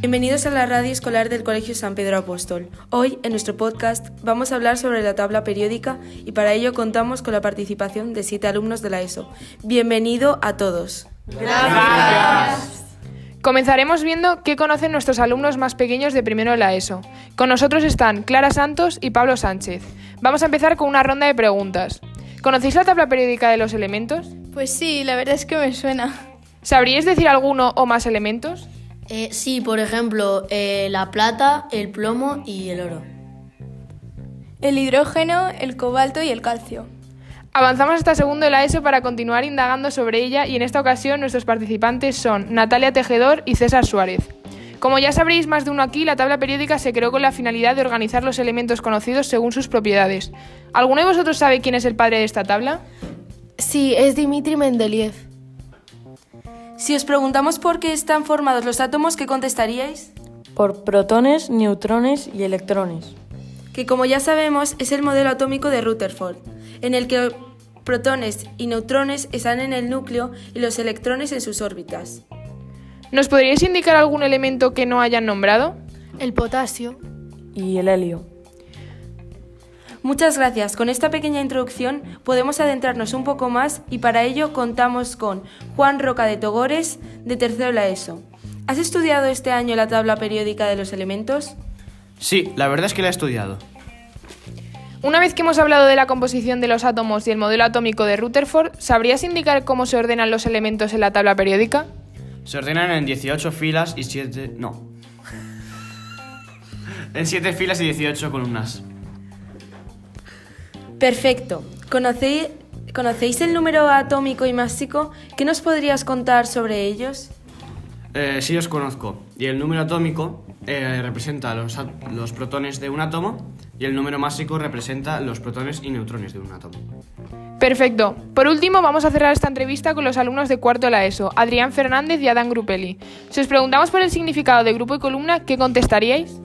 Bienvenidos a la radio escolar del Colegio San Pedro Apóstol. Hoy, en nuestro podcast, vamos a hablar sobre la tabla periódica y para ello contamos con la participación de siete alumnos de la ESO. Bienvenido a todos. Gracias. Comenzaremos viendo qué conocen nuestros alumnos más pequeños de primero de la ESO. Con nosotros están Clara Santos y Pablo Sánchez. Vamos a empezar con una ronda de preguntas. ¿Conocéis la tabla periódica de los elementos? Pues sí, la verdad es que me suena. ¿Sabríais decir alguno o más elementos? Eh, sí, por ejemplo, eh, la plata, el plomo y el oro. El hidrógeno, el cobalto y el calcio. Avanzamos hasta segundo de la ESO para continuar indagando sobre ella y en esta ocasión nuestros participantes son Natalia Tejedor y César Suárez. Como ya sabréis más de uno aquí, la tabla periódica se creó con la finalidad de organizar los elementos conocidos según sus propiedades. ¿Alguno de vosotros sabe quién es el padre de esta tabla? Sí, es Dimitri Mendeleev. Si os preguntamos por qué están formados los átomos, ¿qué contestaríais? Por protones, neutrones y electrones. Que como ya sabemos es el modelo atómico de Rutherford, en el que protones y neutrones están en el núcleo y los electrones en sus órbitas. ¿Nos podríais indicar algún elemento que no hayan nombrado? El potasio y el helio. Muchas gracias. Con esta pequeña introducción podemos adentrarnos un poco más y para ello contamos con Juan Roca de Togores, de tercero la ESO. ¿Has estudiado este año la tabla periódica de los elementos? Sí, la verdad es que la he estudiado. Una vez que hemos hablado de la composición de los átomos y el modelo atómico de Rutherford, ¿sabrías indicar cómo se ordenan los elementos en la tabla periódica? Se ordenan en 18 filas y 7... No. En 7 filas y 18 columnas. Perfecto. ¿Conocéis, ¿Conocéis el número atómico y másico? ¿Qué nos podrías contar sobre ellos? Eh, sí, os conozco. Y el número atómico eh, representa los, los protones de un átomo y el número másico representa los protones y neutrones de un átomo. Perfecto. Por último, vamos a cerrar esta entrevista con los alumnos de cuarto de la ESO, Adrián Fernández y Adán Grupelli. Si os preguntamos por el significado de grupo y columna, ¿qué contestaríais?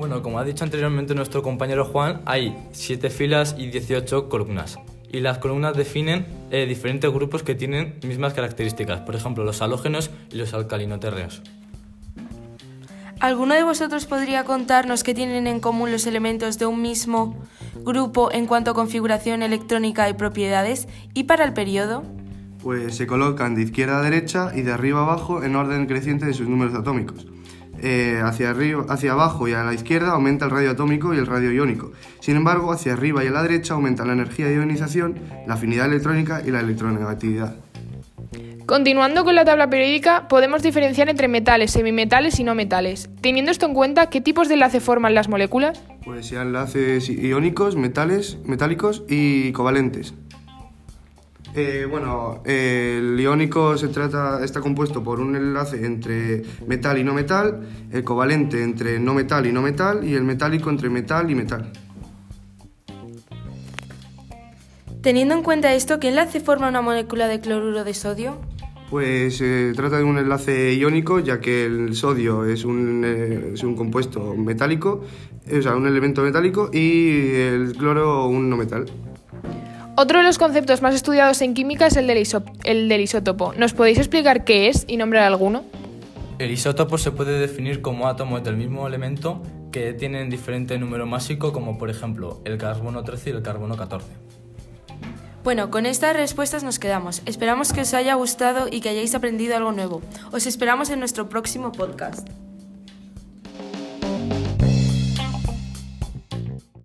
Bueno, como ha dicho anteriormente nuestro compañero Juan, hay 7 filas y 18 columnas. Y las columnas definen eh, diferentes grupos que tienen mismas características, por ejemplo, los halógenos y los alcalinotérreos. ¿Alguno de vosotros podría contarnos qué tienen en común los elementos de un mismo grupo en cuanto a configuración electrónica y propiedades? ¿Y para el periodo? Pues se colocan de izquierda a derecha y de arriba a abajo en orden creciente de sus números atómicos. Eh, hacia, arriba, hacia abajo y a la izquierda aumenta el radio atómico y el radio iónico. Sin embargo, hacia arriba y a la derecha aumenta la energía de ionización, la afinidad electrónica y la electronegatividad. Continuando con la tabla periódica, podemos diferenciar entre metales, semimetales y no metales. Teniendo esto en cuenta, ¿qué tipos de enlace forman las moléculas? Pues sean enlaces iónicos, metales, metálicos y covalentes. Eh, bueno, el iónico se trata, está compuesto por un enlace entre metal y no metal, el covalente entre no metal y no metal y el metálico entre metal y metal. Teniendo en cuenta esto, ¿qué enlace forma una molécula de cloruro de sodio? Pues se trata de un enlace iónico, ya que el sodio es un, eh, es un compuesto metálico, o sea, un elemento metálico, y el cloro un no metal. Otro de los conceptos más estudiados en química es el del, el del isótopo. ¿Nos podéis explicar qué es y nombrar alguno? El isótopo se puede definir como átomos del mismo elemento que tienen diferente número másico, como por ejemplo el carbono 13 y el carbono 14. Bueno, con estas respuestas nos quedamos. Esperamos que os haya gustado y que hayáis aprendido algo nuevo. Os esperamos en nuestro próximo podcast.